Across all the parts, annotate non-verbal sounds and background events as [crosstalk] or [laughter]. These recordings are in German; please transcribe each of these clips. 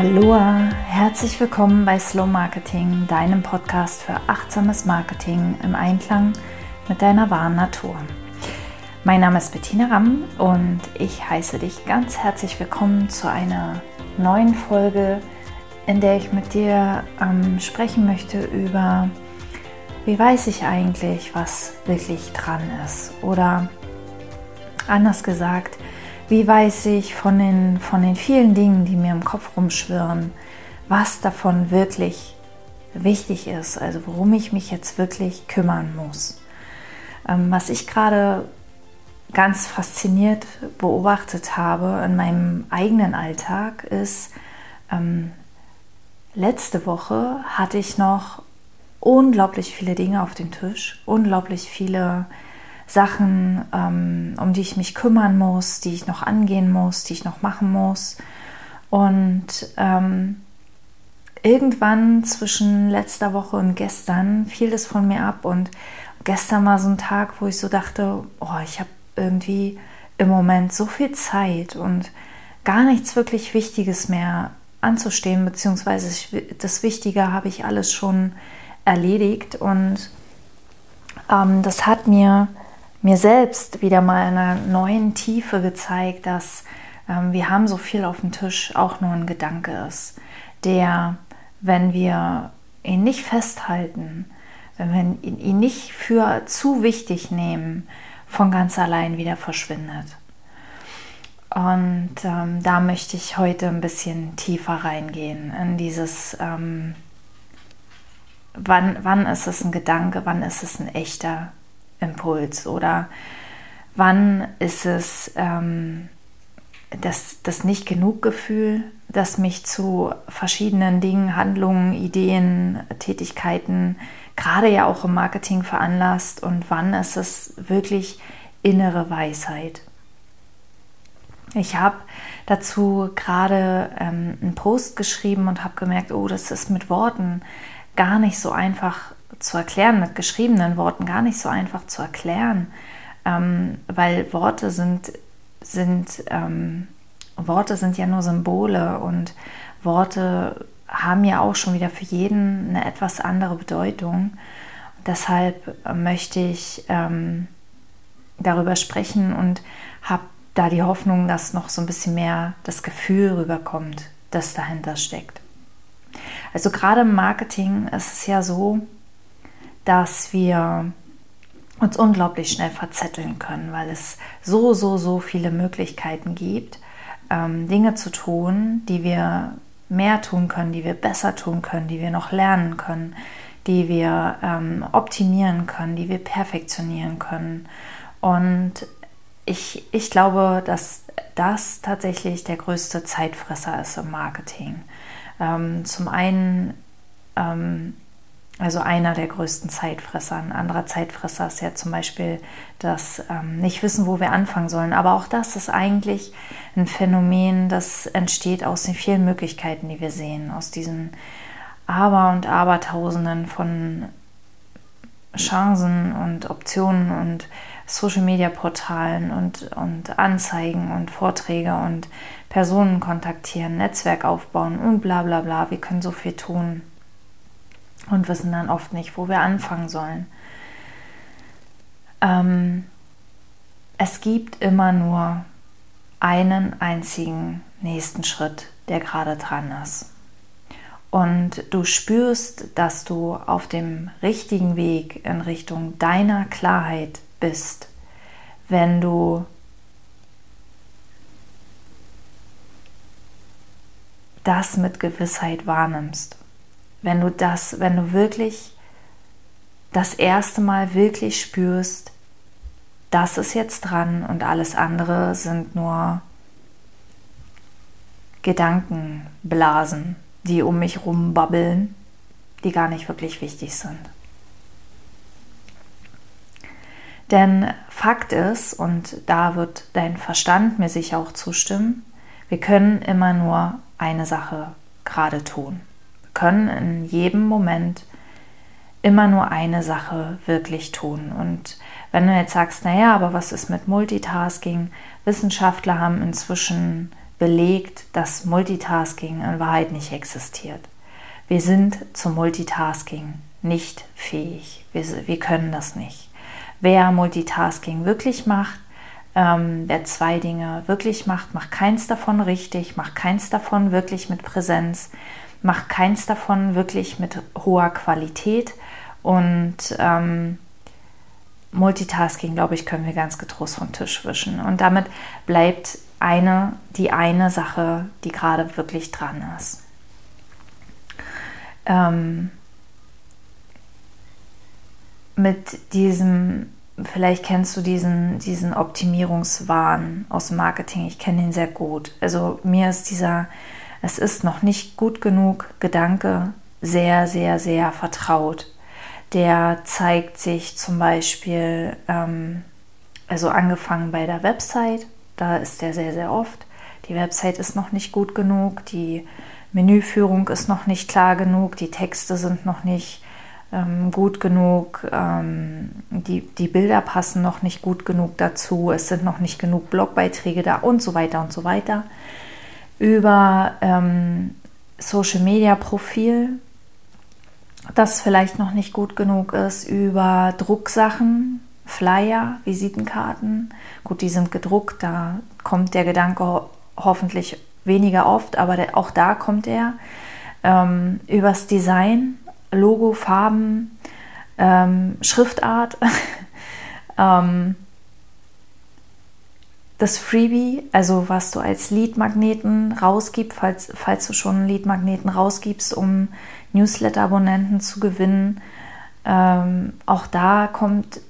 Aloha, herzlich willkommen bei Slow Marketing, deinem Podcast für achtsames Marketing im Einklang mit deiner wahren Natur. Mein Name ist Bettina Ramm und ich heiße dich ganz herzlich willkommen zu einer neuen Folge, in der ich mit dir ähm, sprechen möchte über, wie weiß ich eigentlich, was wirklich dran ist oder anders gesagt, wie weiß ich von den, von den vielen Dingen, die mir im Kopf rumschwirren, was davon wirklich wichtig ist, also worum ich mich jetzt wirklich kümmern muss. Ähm, was ich gerade ganz fasziniert beobachtet habe in meinem eigenen Alltag ist, ähm, letzte Woche hatte ich noch unglaublich viele Dinge auf dem Tisch, unglaublich viele Sachen, ähm, um die ich mich kümmern muss, die ich noch angehen muss, die ich noch machen muss. Und ähm, irgendwann zwischen letzter Woche und gestern fiel das von mir ab. Und gestern war so ein Tag, wo ich so dachte, oh, ich habe irgendwie im Moment so viel Zeit und gar nichts wirklich Wichtiges mehr anzustehen, beziehungsweise das Wichtige habe ich alles schon erledigt. Und ähm, das hat mir mir selbst wieder mal in einer neuen Tiefe gezeigt, dass ähm, wir haben so viel auf dem Tisch auch nur ein Gedanke ist, der, wenn wir ihn nicht festhalten, wenn wir ihn nicht für zu wichtig nehmen, von ganz allein wieder verschwindet. Und ähm, da möchte ich heute ein bisschen tiefer reingehen in dieses, ähm, wann, wann ist es ein Gedanke, wann ist es ein echter Impuls oder wann ist es ähm, das, das nicht genug Gefühl, das mich zu verschiedenen Dingen, Handlungen, Ideen, Tätigkeiten, gerade ja auch im Marketing veranlasst und wann ist es wirklich innere Weisheit. Ich habe dazu gerade ähm, einen Post geschrieben und habe gemerkt, oh, das ist mit Worten gar nicht so einfach zu erklären, mit geschriebenen Worten gar nicht so einfach zu erklären, ähm, weil Worte sind, sind, ähm, Worte sind ja nur Symbole und Worte haben ja auch schon wieder für jeden eine etwas andere Bedeutung. Deshalb möchte ich ähm, darüber sprechen und habe da die Hoffnung, dass noch so ein bisschen mehr das Gefühl rüberkommt, das dahinter steckt. Also gerade im Marketing ist es ja so, dass wir uns unglaublich schnell verzetteln können, weil es so, so, so viele Möglichkeiten gibt, ähm, Dinge zu tun, die wir mehr tun können, die wir besser tun können, die wir noch lernen können, die wir ähm, optimieren können, die wir perfektionieren können. Und ich, ich glaube, dass das tatsächlich der größte Zeitfresser ist im Marketing. Ähm, zum einen ähm, also einer der größten Zeitfresser. Ein anderer Zeitfresser ist ja zum Beispiel das ähm, nicht wissen, wo wir anfangen sollen. Aber auch das ist eigentlich ein Phänomen, das entsteht aus den vielen Möglichkeiten, die wir sehen, aus diesen Aber- und Abertausenden von Chancen und Optionen und Social-Media-Portalen und, und Anzeigen und Vorträge und Personen kontaktieren, Netzwerk aufbauen und bla bla bla. Wir können so viel tun und wissen dann oft nicht, wo wir anfangen sollen. Ähm, es gibt immer nur einen einzigen nächsten Schritt, der gerade dran ist. Und du spürst, dass du auf dem richtigen Weg in Richtung deiner Klarheit bist, wenn du das mit Gewissheit wahrnimmst wenn du das, wenn du wirklich das erste Mal wirklich spürst, das ist jetzt dran und alles andere sind nur Gedankenblasen, die um mich rumbabbeln, die gar nicht wirklich wichtig sind. Denn Fakt ist, und da wird dein Verstand mir sicher auch zustimmen, wir können immer nur eine Sache gerade tun können in jedem Moment immer nur eine Sache wirklich tun. Und wenn du jetzt sagst, naja, aber was ist mit Multitasking? Wissenschaftler haben inzwischen belegt, dass Multitasking in Wahrheit nicht existiert. Wir sind zum Multitasking nicht fähig. Wir, wir können das nicht. Wer Multitasking wirklich macht, ähm, wer zwei Dinge wirklich macht, macht keins davon richtig, macht keins davon wirklich mit Präsenz, macht keins davon wirklich mit hoher Qualität und ähm, Multitasking, glaube ich, können wir ganz getrost vom Tisch wischen. Und damit bleibt eine, die eine Sache, die gerade wirklich dran ist. Ähm, mit diesem, vielleicht kennst du diesen, diesen Optimierungswahn aus dem Marketing, ich kenne ihn sehr gut. Also mir ist dieser, es ist noch nicht gut genug Gedanke sehr, sehr, sehr vertraut. Der zeigt sich zum Beispiel, ähm, also angefangen bei der Website, da ist der sehr, sehr oft. Die Website ist noch nicht gut genug, die Menüführung ist noch nicht klar genug, die Texte sind noch nicht ähm, gut genug, ähm, die, die Bilder passen noch nicht gut genug dazu, es sind noch nicht genug Blogbeiträge da und so weiter und so weiter. Über ähm, Social Media Profil das vielleicht noch nicht gut genug ist, über Drucksachen, Flyer, Visitenkarten. Gut, die sind gedruckt, da kommt der Gedanke hoffentlich weniger oft, aber der, auch da kommt er. Ähm, übers Design, Logo, Farben, ähm, Schriftart. [laughs] ähm, das Freebie, also was du als Leadmagneten rausgibst, falls, falls du schon Leadmagneten rausgibst, um Newsletter-Abonnenten zu gewinnen. Ähm, auch da kommt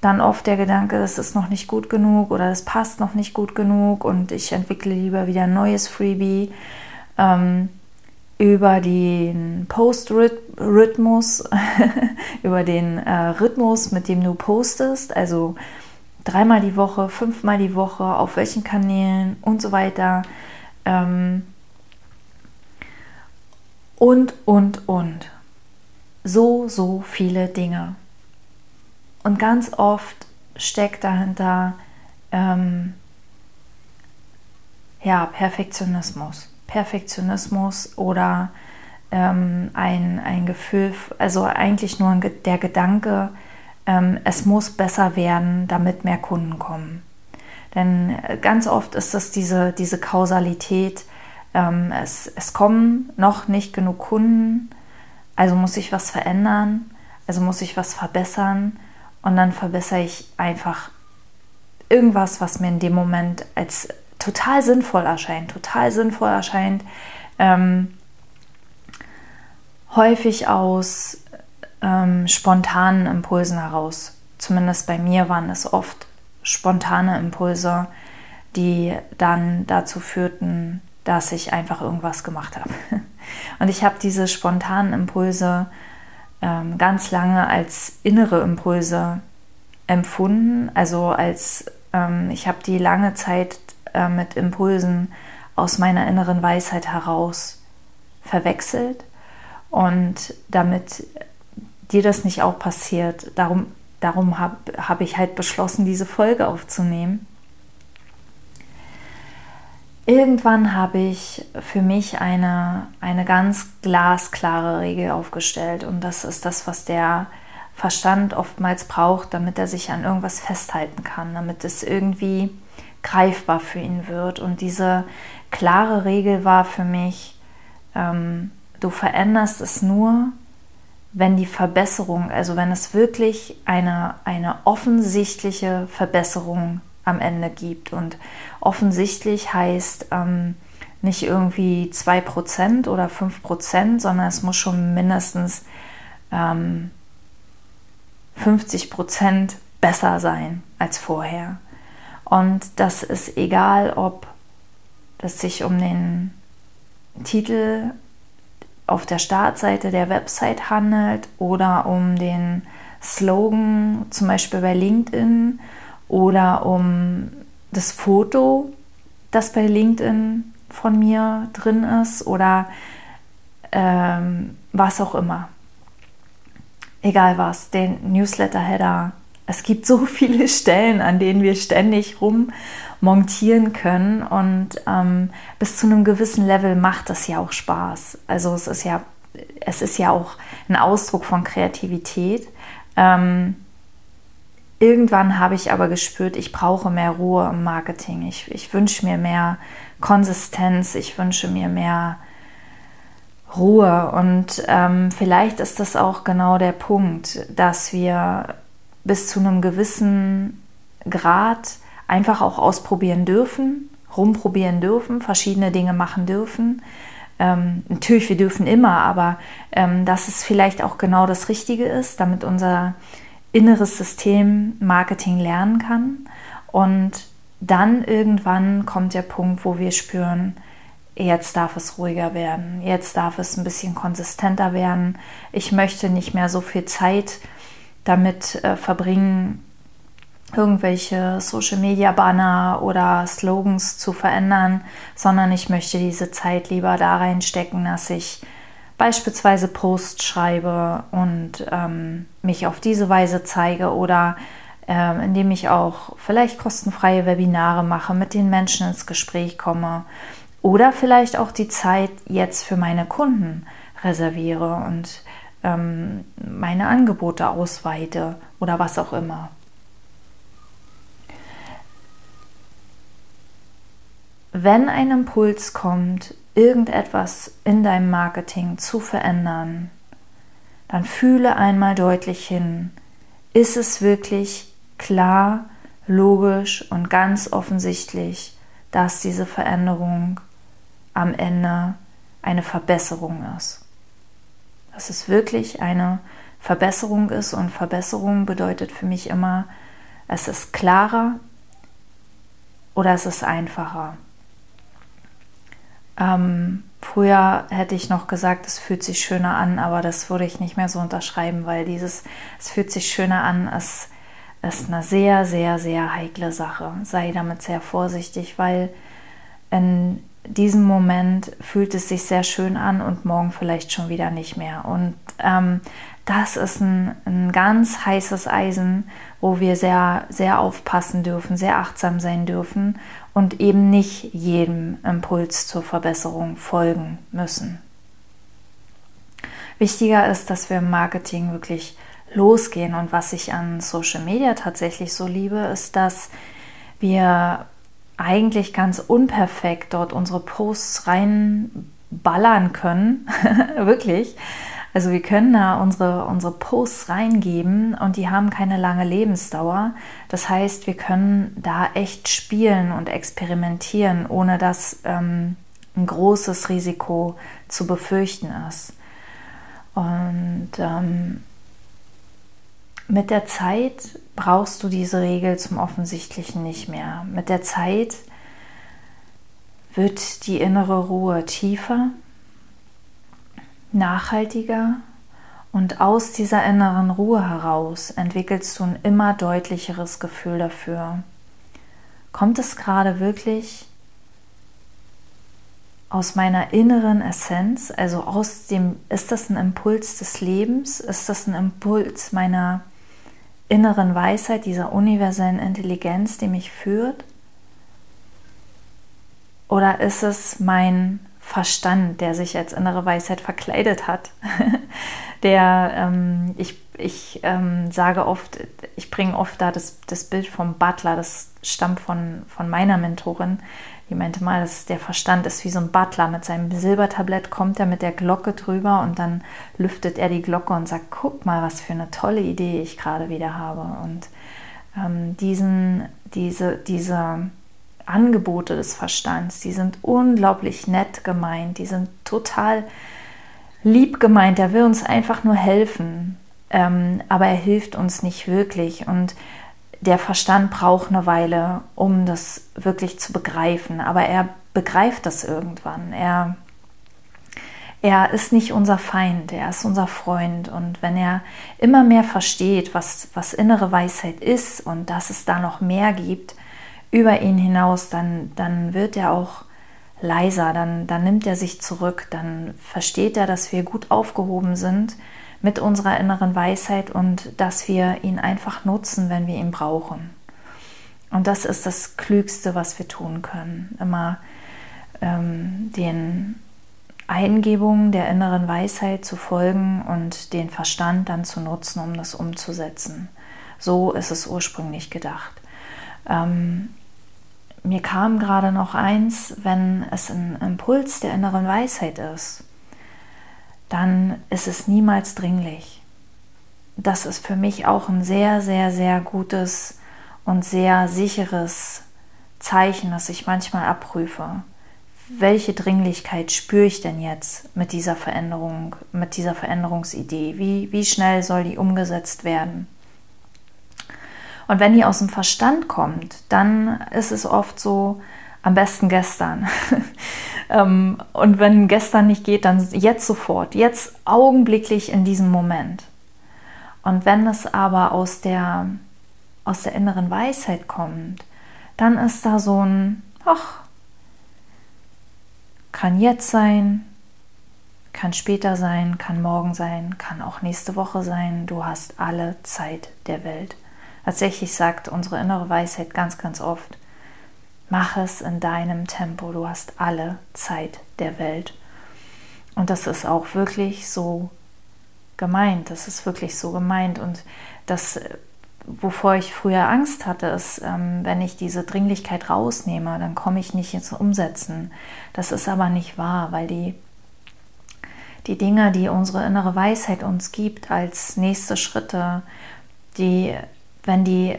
dann oft der Gedanke, das ist noch nicht gut genug oder das passt noch nicht gut genug und ich entwickle lieber wieder ein neues Freebie. Ähm, über den Post-Rhythmus, [laughs] über den äh, Rhythmus, mit dem du postest, also dreimal die Woche, fünfmal die Woche, auf welchen Kanälen und so weiter. Ähm, und, und, und. So, so viele Dinge. Und ganz oft steckt dahinter ähm, ja, Perfektionismus. Perfektionismus oder ähm, ein, ein Gefühl, also eigentlich nur der Gedanke, es muss besser werden, damit mehr Kunden kommen. Denn äh, ganz oft ist es diese, diese Kausalität, ähm, es, es kommen noch nicht genug Kunden, also muss ich was verändern, also muss ich was verbessern und dann verbessere ich einfach irgendwas, was mir in dem Moment als total sinnvoll erscheint, total sinnvoll erscheint, ähm, häufig aus ähm, spontanen Impulsen heraus. Zumindest bei mir waren es oft spontane Impulse, die dann dazu führten, dass ich einfach irgendwas gemacht habe. [laughs] Und ich habe diese spontanen Impulse ähm, ganz lange als innere Impulse empfunden. Also als ähm, ich habe die lange Zeit äh, mit Impulsen aus meiner inneren Weisheit heraus verwechselt. Und damit dir das nicht auch passiert. Darum, darum habe hab ich halt beschlossen, diese Folge aufzunehmen. Irgendwann habe ich für mich eine, eine ganz glasklare Regel aufgestellt und das ist das, was der Verstand oftmals braucht, damit er sich an irgendwas festhalten kann, damit es irgendwie greifbar für ihn wird. Und diese klare Regel war für mich, ähm, du veränderst es nur, wenn die Verbesserung, also wenn es wirklich eine, eine offensichtliche Verbesserung am Ende gibt. Und offensichtlich heißt ähm, nicht irgendwie 2% oder 5%, sondern es muss schon mindestens ähm, 50% besser sein als vorher. Und das ist egal, ob es sich um den Titel auf der Startseite der Website handelt oder um den Slogan, zum Beispiel bei LinkedIn, oder um das Foto, das bei LinkedIn von mir drin ist oder ähm, was auch immer. Egal was, den Newsletter-Header, es gibt so viele Stellen, an denen wir ständig rummontieren können und ähm, bis zu einem gewissen Level macht das ja auch Spaß. Also es ist ja, es ist ja auch ein Ausdruck von Kreativität. Ähm, irgendwann habe ich aber gespürt, ich brauche mehr Ruhe im Marketing. Ich, ich wünsche mir mehr Konsistenz, ich wünsche mir mehr Ruhe. Und ähm, vielleicht ist das auch genau der Punkt, dass wir bis zu einem gewissen Grad einfach auch ausprobieren dürfen, rumprobieren dürfen, verschiedene Dinge machen dürfen. Ähm, natürlich, wir dürfen immer, aber ähm, dass es vielleicht auch genau das Richtige ist, damit unser inneres System Marketing lernen kann. Und dann irgendwann kommt der Punkt, wo wir spüren, jetzt darf es ruhiger werden, jetzt darf es ein bisschen konsistenter werden. Ich möchte nicht mehr so viel Zeit damit äh, verbringen, irgendwelche Social-Media-Banner oder Slogans zu verändern, sondern ich möchte diese Zeit lieber da reinstecken, dass ich beispielsweise Posts schreibe und ähm, mich auf diese Weise zeige oder äh, indem ich auch vielleicht kostenfreie Webinare mache, mit den Menschen ins Gespräch komme oder vielleicht auch die Zeit jetzt für meine Kunden reserviere und ähm, meine Angebote ausweite oder was auch immer. Wenn ein Impuls kommt, irgendetwas in deinem Marketing zu verändern, dann fühle einmal deutlich hin, ist es wirklich klar, logisch und ganz offensichtlich, dass diese Veränderung am Ende eine Verbesserung ist dass es wirklich eine Verbesserung ist. Und Verbesserung bedeutet für mich immer, es ist klarer oder es ist einfacher. Ähm, früher hätte ich noch gesagt, es fühlt sich schöner an, aber das würde ich nicht mehr so unterschreiben, weil dieses, es fühlt sich schöner an, es ist eine sehr, sehr, sehr heikle Sache. Sei damit sehr vorsichtig, weil in diesem Moment fühlt es sich sehr schön an und morgen vielleicht schon wieder nicht mehr. Und ähm, das ist ein, ein ganz heißes Eisen, wo wir sehr, sehr aufpassen dürfen, sehr achtsam sein dürfen und eben nicht jedem Impuls zur Verbesserung folgen müssen. Wichtiger ist, dass wir im Marketing wirklich losgehen und was ich an Social Media tatsächlich so liebe, ist, dass wir eigentlich ganz unperfekt dort unsere Posts reinballern können. [laughs] Wirklich. Also wir können da unsere, unsere Posts reingeben und die haben keine lange Lebensdauer. Das heißt, wir können da echt spielen und experimentieren, ohne dass ähm, ein großes Risiko zu befürchten ist. Und ähm, mit der Zeit brauchst du diese Regel zum Offensichtlichen nicht mehr. Mit der Zeit wird die innere Ruhe tiefer, nachhaltiger und aus dieser inneren Ruhe heraus entwickelst du ein immer deutlicheres Gefühl dafür. Kommt es gerade wirklich aus meiner inneren Essenz, also aus dem, ist das ein Impuls des Lebens, ist das ein Impuls meiner inneren Weisheit, dieser universellen Intelligenz, die mich führt? Oder ist es mein Verstand, der sich als innere Weisheit verkleidet hat? [laughs] der, ähm, ich, ich ähm, sage oft, ich bringe oft da das, das Bild vom Butler, das stammt von, von meiner Mentorin, die meinte mal, dass der Verstand ist wie so ein Butler. Mit seinem Silbertablett kommt er mit der Glocke drüber und dann lüftet er die Glocke und sagt, guck mal, was für eine tolle Idee ich gerade wieder habe. Und ähm, diesen, diese, diese Angebote des Verstands, die sind unglaublich nett gemeint, die sind total lieb gemeint. Er will uns einfach nur helfen, ähm, aber er hilft uns nicht wirklich. Und der Verstand braucht eine Weile, um das wirklich zu begreifen, aber er begreift das irgendwann. Er, er ist nicht unser Feind, er ist unser Freund. Und wenn er immer mehr versteht, was, was innere Weisheit ist und dass es da noch mehr gibt über ihn hinaus, dann, dann wird er auch leiser, dann, dann nimmt er sich zurück, dann versteht er, dass wir gut aufgehoben sind mit unserer inneren Weisheit und dass wir ihn einfach nutzen, wenn wir ihn brauchen. Und das ist das Klügste, was wir tun können. Immer ähm, den Eingebungen der inneren Weisheit zu folgen und den Verstand dann zu nutzen, um das umzusetzen. So ist es ursprünglich gedacht. Ähm, mir kam gerade noch eins, wenn es ein Impuls der inneren Weisheit ist, dann ist es niemals dringlich. Das ist für mich auch ein sehr, sehr, sehr gutes und sehr sicheres Zeichen, das ich manchmal abprüfe. Welche Dringlichkeit spüre ich denn jetzt mit dieser Veränderung, mit dieser Veränderungsidee? Wie, wie schnell soll die umgesetzt werden? Und wenn die aus dem Verstand kommt, dann ist es oft so, am besten gestern. [laughs] Ähm, und wenn gestern nicht geht, dann jetzt sofort, jetzt augenblicklich in diesem Moment. Und wenn es aber aus der, aus der inneren Weisheit kommt, dann ist da so ein, ach, kann jetzt sein, kann später sein, kann morgen sein, kann auch nächste Woche sein. Du hast alle Zeit der Welt. Tatsächlich sagt unsere innere Weisheit ganz, ganz oft, mach es in deinem Tempo, du hast alle Zeit der Welt. Und das ist auch wirklich so gemeint, das ist wirklich so gemeint. Und das, wovor ich früher Angst hatte, ist, ähm, wenn ich diese Dringlichkeit rausnehme, dann komme ich nicht ins Umsetzen. Das ist aber nicht wahr, weil die, die Dinge, die unsere innere Weisheit uns gibt als nächste Schritte, die wenn die,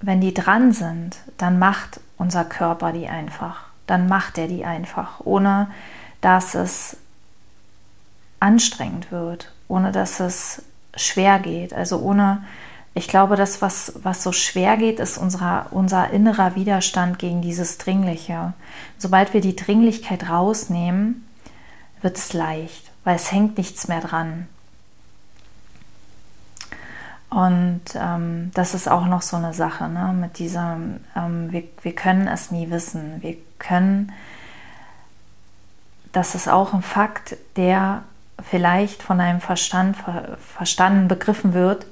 wenn die dran sind, dann macht unser Körper die einfach. Dann macht er die einfach, ohne dass es anstrengend wird, ohne dass es schwer geht. Also ohne, ich glaube, das, was, was so schwer geht, ist unser, unser innerer Widerstand gegen dieses Dringliche. Sobald wir die Dringlichkeit rausnehmen, wird es leicht, weil es hängt nichts mehr dran. Und ähm, das ist auch noch so eine Sache, ne? mit diesem, ähm, wir, wir können es nie wissen. Wir können, das ist auch ein Fakt, der vielleicht von einem Verstand ver, verstanden, begriffen wird.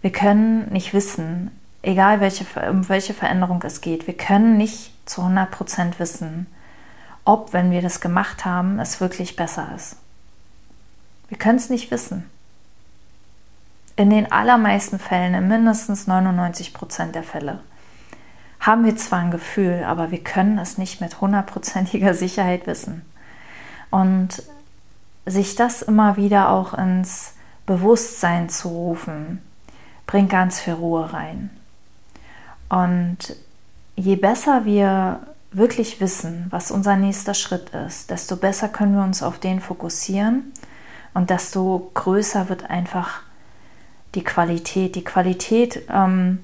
Wir können nicht wissen, egal welche, um welche Veränderung es geht, wir können nicht zu 100% wissen, ob, wenn wir das gemacht haben, es wirklich besser ist. Wir können es nicht wissen in den allermeisten Fällen, in mindestens 99 Prozent der Fälle, haben wir zwar ein Gefühl, aber wir können es nicht mit hundertprozentiger [laughs] Sicherheit wissen. Und sich das immer wieder auch ins Bewusstsein zu rufen, bringt ganz viel Ruhe rein. Und je besser wir wirklich wissen, was unser nächster Schritt ist, desto besser können wir uns auf den fokussieren und desto größer wird einfach die Qualität. Die Qualität ähm,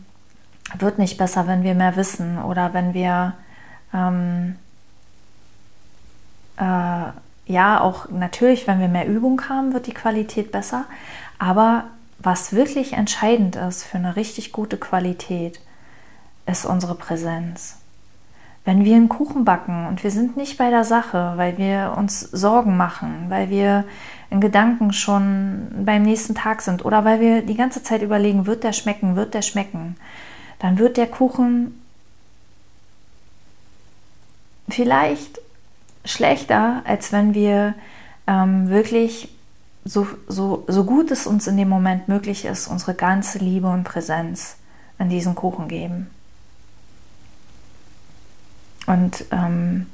wird nicht besser, wenn wir mehr wissen oder wenn wir ähm, äh, ja auch natürlich, wenn wir mehr Übung haben, wird die Qualität besser. Aber was wirklich entscheidend ist für eine richtig gute Qualität, ist unsere Präsenz. Wenn wir einen Kuchen backen und wir sind nicht bei der Sache, weil wir uns Sorgen machen, weil wir in Gedanken schon beim nächsten Tag sind oder weil wir die ganze Zeit überlegen, wird der schmecken, wird der schmecken, dann wird der Kuchen vielleicht schlechter, als wenn wir ähm, wirklich so, so, so gut es uns in dem Moment möglich ist, unsere ganze Liebe und Präsenz in diesen Kuchen geben. Und ähm,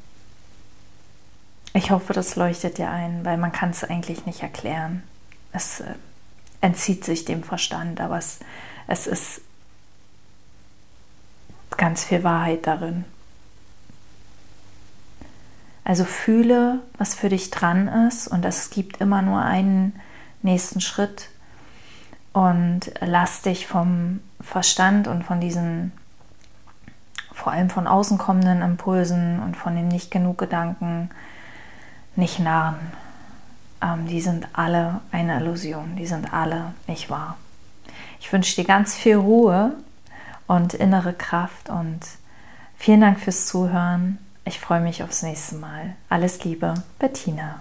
ich hoffe, das leuchtet dir ein, weil man kann es eigentlich nicht erklären. Es äh, entzieht sich dem Verstand, aber es, es ist ganz viel Wahrheit darin. Also fühle, was für dich dran ist und es gibt immer nur einen nächsten Schritt und lass dich vom Verstand und von diesen vor allem von außen kommenden Impulsen und von den nicht genug Gedanken nicht narren. Ähm, die sind alle eine Illusion, die sind alle nicht wahr. Ich wünsche dir ganz viel Ruhe und innere Kraft und vielen Dank fürs Zuhören. Ich freue mich aufs nächste Mal. Alles Liebe, Bettina.